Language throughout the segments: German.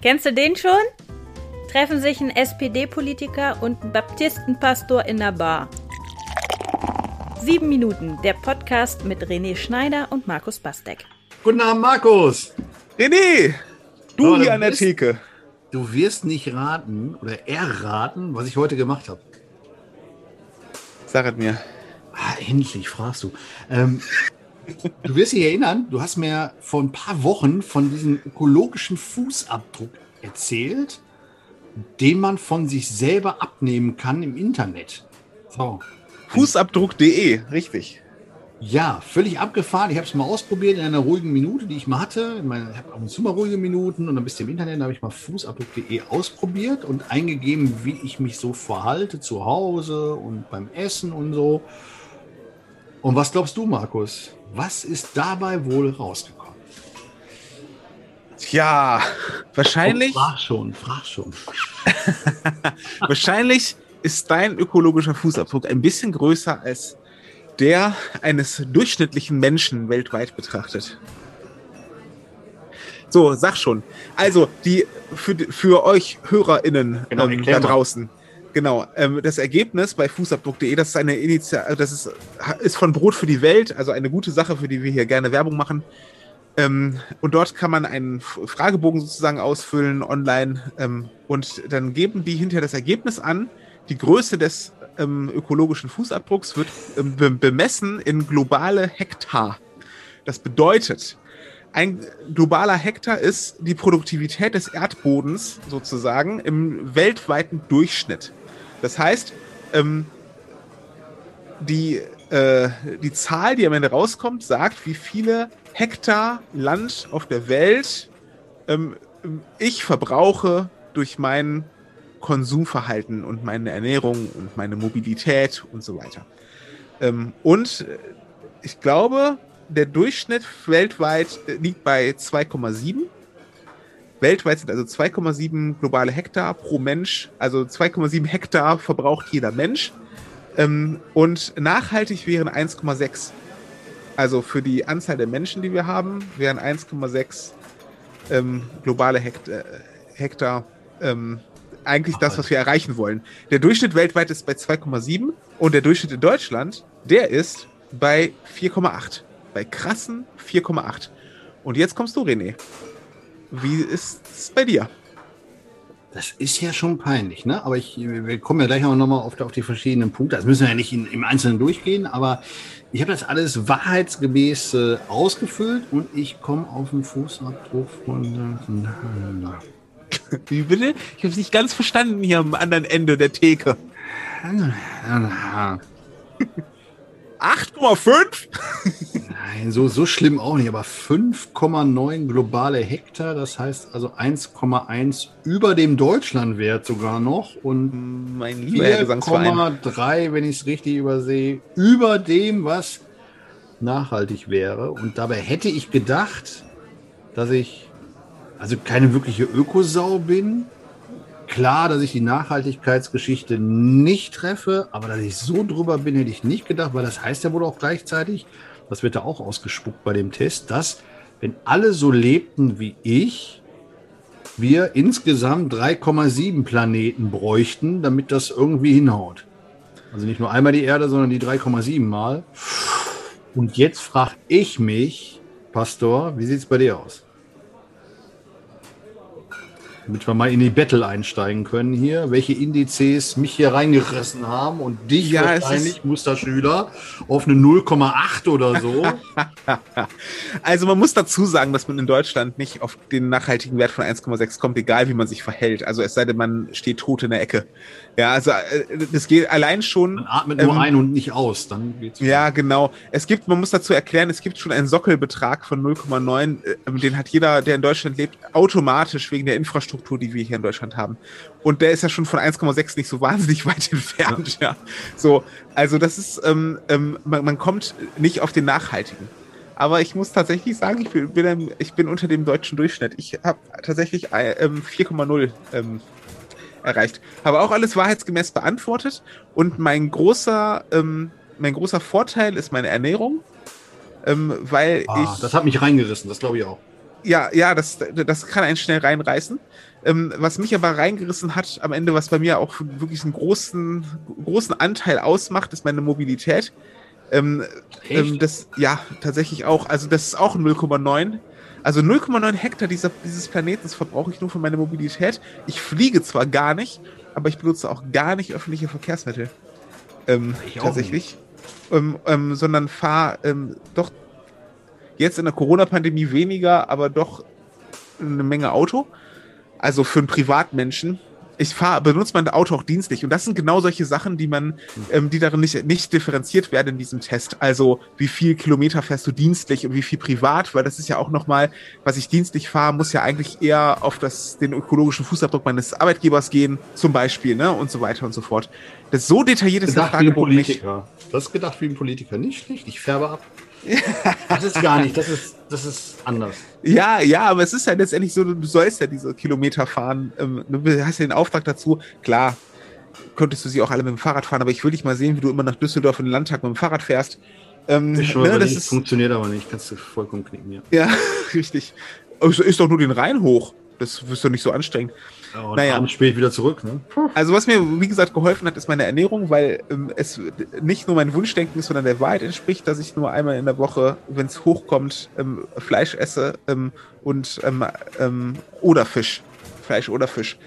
Kennst du den schon? Treffen sich ein SPD-Politiker und ein Baptistenpastor in der Bar. Sieben Minuten, der Podcast mit René Schneider und Markus Bastek. Guten Abend, Markus. René, du Oh, hier du an der Theke. Du wirst nicht raten oder erraten, was ich heute gemacht habe. Sag es mir. Ah, endlich fragst du. Ähm, du wirst dich erinnern, du hast mir vor ein paar Wochen von diesem ökologischen Fußabdruck erzählt, den man von sich selber abnehmen kann im Internet. So. Fußabdruck.de, richtig. Ja, völlig abgefahren. Ich habe es mal ausprobiert in einer ruhigen Minute, die ich mal hatte. Ich, meine, ich habe ab und zu mal ruhige Minuten und dann bist du im Internet, da habe ich mal fußabdruck.de ausprobiert und eingegeben, wie ich mich so verhalte zu Hause und beim Essen und so. Und was glaubst du, Markus? Was ist dabei wohl rausgekommen? Tja, wahrscheinlich, Oh, frag schon, frag schon. wahrscheinlich ist dein ökologischer Fußabdruck ein bisschen größer als der eines durchschnittlichen Menschen weltweit betrachtet. So, sag schon. Also, die für, für euch HörerInnen Genau, ähm, da mal. draußen. Genau, ähm, das Ergebnis bei fußabdruck.de, das ist eine Initial, das ist, ist von Brot für die Welt, also eine gute Sache, für die wir hier gerne Werbung machen. Ähm, und dort kann man einen Fragebogen sozusagen ausfüllen online ähm, und dann geben die hinterher das Ergebnis an. Die Größe des ähm, ökologischen Fußabdrucks wird ähm, be bemessen in globale Hektar. Das bedeutet, ein globaler Hektar ist die Produktivität des Erdbodens sozusagen im weltweiten Durchschnitt. Das heißt, ähm, die, äh, die Zahl, die am Ende rauskommt, sagt, wie viele Hektar Land auf der Welt ähm, ich verbrauche durch mein Konsumverhalten und meine Ernährung und meine Mobilität und so weiter. Ähm, und äh, ich glaube, der Durchschnitt weltweit äh, liegt bei 2,7. Weltweit sind also 2,7 globale Hektar pro Mensch. Also 2,7 Hektar verbraucht jeder Mensch. Ähm, und nachhaltig wären 1,6. Also für die Anzahl der Menschen, die wir haben, wären 1,6 ähm, globale Hekt äh, Hektar ähm, eigentlich das, was wir erreichen wollen. Der Durchschnitt weltweit ist bei 2,7 und der Durchschnitt in Deutschland, der ist bei 4,8. Bei krassen 4,8. Und jetzt kommst du, René. Wie ist es bei dir? Das ist ja schon peinlich, ne? Aber ich, wir kommen ja gleich auch nochmal auf, auf die verschiedenen Punkte. Das müssen wir ja nicht in, im Einzelnen durchgehen, aber ich habe das alles wahrheitsgemäß äh, ausgefüllt und ich komme auf den Fußabdruck von. Wie bitte? Ich habe es nicht ganz verstanden hier am anderen Ende der Theke. 8,5? Nein, so, so schlimm auch nicht, aber 5,9 globale Hektar, das heißt also 1,1 über dem Deutschlandwert sogar noch und Mein lieber Herr Gesangsverein. 4,3, wenn ich es richtig übersehe, über dem, was nachhaltig wäre. Und dabei hätte ich gedacht, dass ich also keine wirkliche Ökosau bin. Klar, dass ich die Nachhaltigkeitsgeschichte nicht treffe, aber dass ich so drüber bin, hätte ich nicht gedacht, weil das heißt ja wohl auch gleichzeitig, das wird da auch ausgespuckt bei dem Test, dass wenn alle so lebten wie ich, wir insgesamt 3,7 Planeten bräuchten, damit das irgendwie hinhaut. Also nicht nur einmal die Erde, sondern die 3,7 Mal. Und jetzt frage ich mich, Pastor, wie sieht es bei dir aus? Damit wir mal in die Battle einsteigen können hier, welche Indizes mich hier reingerissen haben und dich Ja, es wahrscheinlich, Musterschüler, auf eine 0,8 oder so. Also man muss dazu sagen, dass man in Deutschland nicht auf den nachhaltigen Wert von 1,6 kommt, egal wie man sich verhält. Also es sei denn, man steht tot in der Ecke. Ja, also äh, das geht allein schon. Man atmet nur Ähm, ein und nicht aus, dann geht's. Ja, genau. Es gibt, man muss dazu erklären, es gibt schon einen Sockelbetrag von 0,9. äh, Den hat jeder, der in Deutschland lebt, automatisch wegen der Infrastruktur, die wir hier in Deutschland haben. Und der ist ja schon von 1,6 nicht so wahnsinnig weit entfernt. Ja. So, also das ist, ähm, ähm, man, man kommt nicht auf den nachhaltigen. Aber ich muss tatsächlich sagen, ich bin, bin, ich bin unter dem deutschen Durchschnitt. Ich habe tatsächlich äh, ähm, 4,0 ähm, erreicht. Habe auch alles wahrheitsgemäß beantwortet. Und mein großer, ähm, mein großer Vorteil ist meine Ernährung. Ähm, weil Ah, ich. das hat mich reingerissen, das glaube ich auch. Ja, ja, das, das kann einen schnell reinreißen. Ähm, was mich aber reingerissen hat am Ende, was bei mir auch wirklich einen großen, großen Anteil ausmacht, ist meine Mobilität. Ähm, ähm, das, ja, tatsächlich auch. Also das ist auch 0,9. Also 0,9 Hektar dieser, dieses Planetens verbrauche ich nur für meine Mobilität. Ich fliege zwar gar nicht, aber ich benutze auch gar nicht öffentliche Verkehrsmittel. Ähm, tatsächlich. Ähm, ähm, sondern fahre ähm, doch jetzt in der Corona-Pandemie weniger, aber doch eine Menge Auto. Also für einen Privatmenschen ich fahre, benutze mein Auto auch dienstlich. Und das sind genau solche Sachen, die man, ähm, die darin nicht, nicht differenziert werden in diesem Test. Also wie viel Kilometer fährst du dienstlich und wie viel privat, weil das ist ja auch nochmal, was ich dienstlich fahre, muss ja eigentlich eher auf das, den ökologischen Fußabdruck meines Arbeitgebers gehen, zum Beispiel, ne, und so weiter und so fort. Das ist so detailliert ist gedacht wie ein Politiker. Nicht. Das ist gedacht wie ein Politiker. Nicht schlecht. Ich färbe ab. das ist gar nicht, das ist, das ist anders. Ja, ja, aber es ist ja letztendlich so, du sollst ja diese Kilometer fahren. Ähm, du hast ja den Auftrag dazu. Klar, könntest du sie auch alle mit dem Fahrrad fahren, aber ich will dich mal sehen, wie du immer nach Düsseldorf in den Landtag mit dem Fahrrad fährst. Ähm, ich ne, das ist, funktioniert aber nicht, kannst du vollkommen knicken, ja. Ja, richtig. Ist doch nur den Rhein hoch. Das ist doch nicht so anstrengend. Ja, und naja. spät wieder zurück. Ne? Also was mir, wie gesagt, geholfen hat, ist meine Ernährung, weil ähm, es nicht nur mein Wunschdenken ist, sondern der Wahrheit entspricht, dass ich nur einmal in der Woche, wenn es hochkommt, ähm, Fleisch esse ähm, und ähm, ähm, oder Fisch. Fleisch oder Fisch.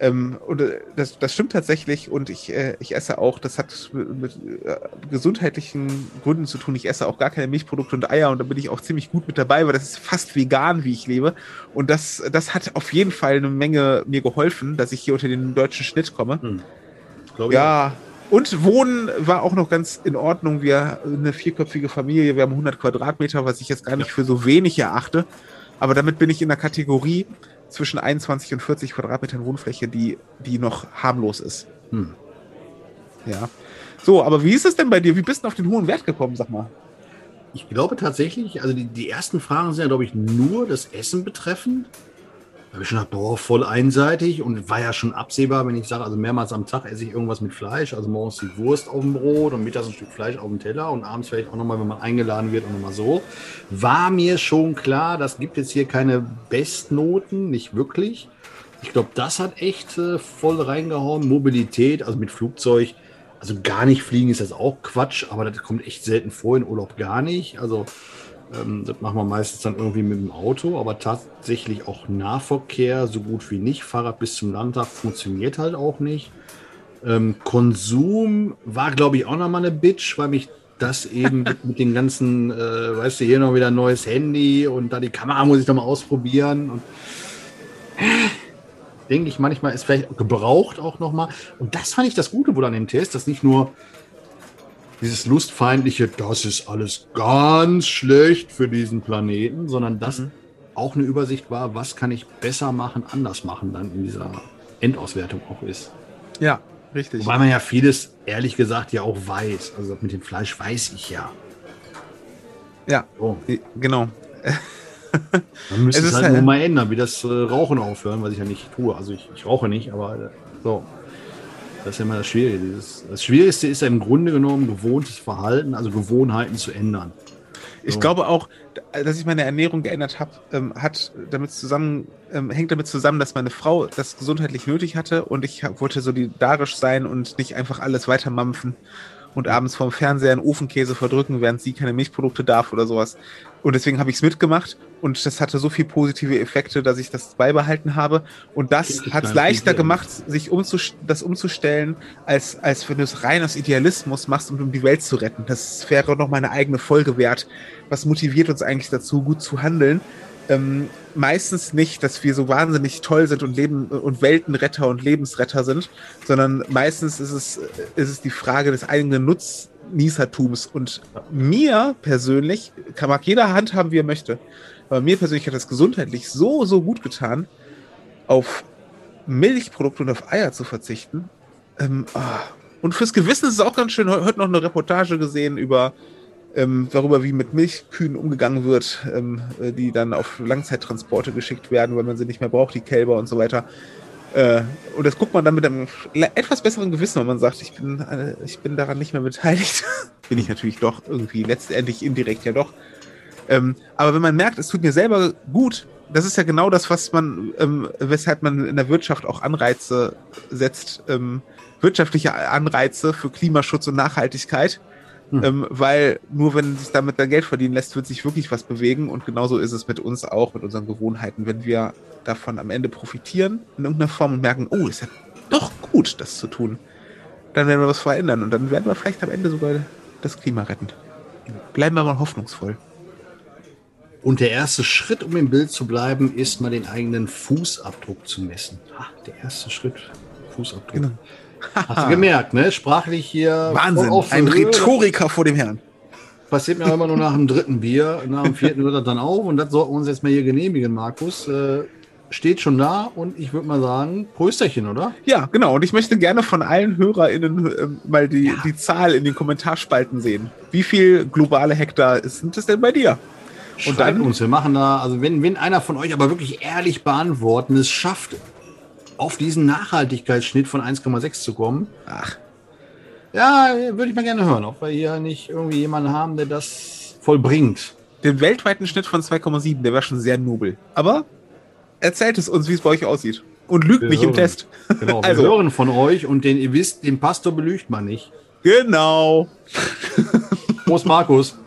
Ähm, und äh, das, das stimmt tatsächlich und ich, äh, ich esse auch, das hat mit, äh, gesundheitlichen Gründen zu tun. Ich esse auch gar keine Milchprodukte und Eier und da bin ich auch ziemlich gut mit dabei, weil das ist fast vegan, wie ich lebe. Und das, das hat auf jeden Fall eine Menge mir geholfen, dass ich hier unter den deutschen Schnitt komme. Hm. Ja. Und Wohnen war auch noch ganz in Ordnung. Wir eine vierköpfige Familie, wir haben 100 Quadratmeter, was ich jetzt gar nicht für so wenig erachte. Aber damit bin ich in der Kategorie, zwischen 21 und 40 Quadratmetern Wohnfläche, die, die noch harmlos ist. Hm. Ja. So, aber wie ist es denn bei dir? Wie bist du auf den hohen Wert gekommen, sag mal? Ich glaube tatsächlich, also die, die ersten Fragen sind ja, glaube ich, nur das Essen betreffend habe ich schon gedacht, boah, voll einseitig und war ja schon absehbar, wenn ich sage, also mehrmals am Tag esse ich irgendwas mit Fleisch, also morgens die Wurst auf dem Brot und mittags ein Stück Fleisch auf dem Teller und abends vielleicht auch nochmal, wenn man eingeladen wird und nochmal so. War mir schon klar, das gibt jetzt hier keine Bestnoten, nicht wirklich. Ich glaube, das hat echt äh, voll reingehauen. Mobilität, also mit Flugzeug, also gar nicht fliegen ist das auch Quatsch, aber das kommt echt selten vor in Urlaub gar nicht. Also das machen wir meistens dann irgendwie mit dem Auto, aber tatsächlich auch Nahverkehr so gut wie nicht. Fahrrad bis zum Landtag funktioniert halt auch nicht. Ähm, Konsum war, glaube ich, auch nochmal eine Bitch, weil mich das eben mit, mit den ganzen, äh, weißt du, hier noch wieder ein neues Handy und da die Kamera muss ich doch mal ausprobieren und äh, denke ich manchmal ist vielleicht gebraucht auch nochmal. Und das fand ich das Gute wohl an dem Test, dass nicht nur dieses lustfeindliche, das ist alles ganz schlecht für diesen Planeten, sondern das mhm. auch eine Übersicht war, was kann ich besser machen, anders machen, dann in dieser Endauswertung auch ist. Ja, richtig. Weil man ja vieles, ehrlich gesagt, ja auch weiß. Also mit dem Fleisch weiß ich ja. Ja, oh. genau. Man müsste es, es halt, halt nur mal ändern, wie das äh, Rauchen aufhören, was ich ja nicht tue. Also ich, ich rauche nicht, aber äh, so. Das ist ja immer das Schwierige. Das Schwierigste ist ja im Grunde genommen gewohntes Verhalten, also Gewohnheiten zu ändern. Ich so. glaube auch, dass ich meine Ernährung geändert habe, ähm, hat damit zusammen, ähm, hängt damit zusammen, dass meine Frau das gesundheitlich nötig hatte und ich wollte solidarisch sein und nicht einfach alles weitermampfen und abends vorm Fernseher einen Ofenkäse verdrücken, während sie keine Milchprodukte darf oder sowas. Und deswegen habe ich es mitgemacht und das hatte so viele positive Effekte, dass ich das beibehalten habe. Und das hat es leichter gemacht, sich umzust das umzustellen, als, als wenn du es rein aus Idealismus machst, um, um die Welt zu retten. Das wäre noch meine eigene Folge wert. Was motiviert uns eigentlich dazu, gut zu handeln? Ähm, meistens nicht, dass wir so wahnsinnig toll sind und Leben und Weltenretter und Lebensretter sind, sondern meistens ist es, ist es die Frage des eigenen Nutznießertums. Und mir persönlich, kann mag jeder handhaben, wie er möchte, aber mir persönlich hat das gesundheitlich so, so gut getan, auf Milchprodukte und auf Eier zu verzichten. Ähm, oh. Und fürs Gewissen ist es auch ganz schön, heute noch eine Reportage gesehen über ähm, darüber, wie mit Milchkühen umgegangen wird, ähm, äh, die dann auf Langzeittransporte geschickt werden, weil man sie nicht mehr braucht, die Kälber und so weiter. Äh, und das guckt man dann mit einem etwas besseren Gewissen, wenn man sagt, ich bin, äh, ich bin daran nicht mehr beteiligt. bin ich natürlich doch irgendwie letztendlich indirekt ja doch. Ähm, aber wenn man merkt, es tut mir selber gut, das ist ja genau das, was man, ähm, weshalb man in der Wirtschaft auch Anreize setzt, ähm, wirtschaftliche Anreize für Klimaschutz und Nachhaltigkeit. Hm. Ähm, weil nur wenn sich damit dann Geld verdienen lässt, wird sich wirklich was bewegen. Und genauso ist es mit uns auch, mit unseren Gewohnheiten. Wenn wir davon am Ende profitieren in irgendeiner Form und merken, oh, ist ja doch gut, das zu tun, dann werden wir was verändern. Und dann werden wir vielleicht am Ende sogar das Klima retten. Bleiben wir mal hoffnungsvoll. Und der erste Schritt, um im Bild zu bleiben, ist mal den eigenen Fußabdruck zu messen. Ha, der erste Schritt, Fußabdruck. Genau. Hast du gemerkt, ne? Sprachlich hier. Wahnsinn, ein Höhe. Rhetoriker vor dem Herrn. Passiert mir immer nur nach dem dritten Bier. Nach dem vierten hört er dann auf. Und das sollten wir uns jetzt mal hier genehmigen, Markus. Äh, steht schon da und ich würde mal sagen, Prösterchen, oder? Ja, genau. Und ich möchte gerne von allen HörerInnen äh, mal die, ja. die Zahl in den Kommentarspalten sehen. Wie viel globale Hektar sind es denn bei dir? Und dann uns, wir machen da, also wenn, wenn einer von euch aber wirklich ehrlich beantworten es schafft, auf diesen Nachhaltigkeitsschnitt von 1,6 zu kommen. Ach. Ja, würde ich mal gerne hören, ob wir hier nicht irgendwie jemanden haben, der das vollbringt. Den weltweiten Schnitt von 2,7, der wäre schon sehr nobel. Aber erzählt es uns, wie es bei euch aussieht. Und lügt wir nicht hören. im Test. Genau, wir also. hören von euch und den, ihr wisst, den Pastor belügt man nicht. Genau. Prost, Markus.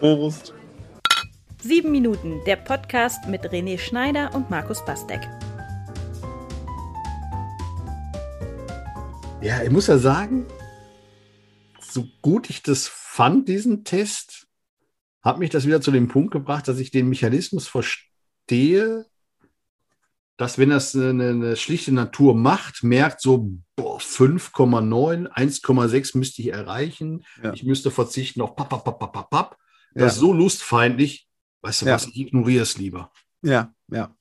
Prost. Sieben Minuten, der Podcast mit René Schneider und Markus Bastek. Ja, ich muss ja sagen, so gut ich das fand, diesen Test, hat mich das wieder zu dem Punkt gebracht, dass ich den Mechanismus verstehe, dass wenn das eine, eine schlichte Natur macht, merkt so 5,9, 1,6 müsste ich erreichen. Ja. Ich müsste verzichten auf papp, papp, papp, papp, papp. Das ja. ist so lustfeindlich. Weißt du ja. was, ich ignoriere es lieber. Ja, ja.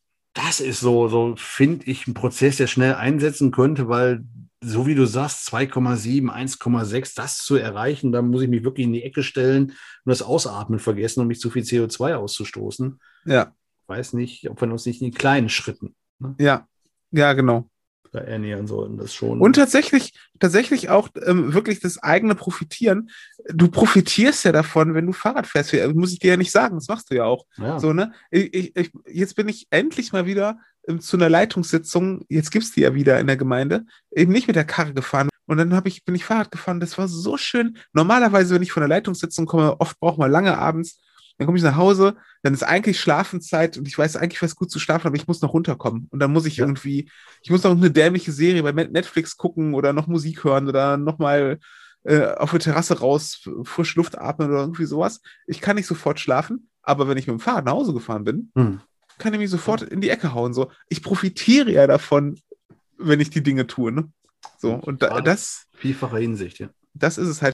Das ist so, so finde ich, ein Prozess, der schnell einsetzen könnte, weil so wie du sagst, 2,7, 1,6, das zu erreichen, da muss ich mich wirklich in die Ecke stellen und das Ausatmen vergessen, um nicht zu viel CO2 auszustoßen. Ja. Weiß nicht, ob wir uns nicht in kleinen Schritten. Ne? Ja, ja, genau. Ernähren sollten, das schon. Und tatsächlich, tatsächlich auch ähm, wirklich das eigene Profitieren. Du profitierst ja davon, wenn du Fahrrad fährst. Muss ich dir ja nicht sagen, das machst du ja auch. Ja. So, ne? Ich, ich, jetzt bin ich endlich mal wieder ähm, zu einer Leitungssitzung, jetzt gibt es die ja wieder in der Gemeinde, eben nicht mit der Karre gefahren. Und dann hab ich, bin ich Fahrrad gefahren. Das war so schön. Normalerweise, wenn ich von der Leitungssitzung komme, oft braucht man lange abends. Dann komme ich nach Hause, dann ist eigentlich Schlafenszeit und ich weiß eigentlich, was gut zu schlafen, aber ich muss noch runterkommen. Und dann muss ich ja. irgendwie, ich muss noch eine dämliche Serie bei Netflix gucken oder noch Musik hören oder nochmal äh, auf der Terrasse raus, frische Luft atmen oder irgendwie sowas. Ich kann nicht sofort schlafen, aber wenn ich mit dem Fahrrad nach Hause gefahren bin, hm kann ich mich sofort in die Ecke hauen. So, ich profitiere ja davon, wenn ich die Dinge tue. Ne? So, und da, das. Vielfacher Hinsicht, ja. Das ist es halt.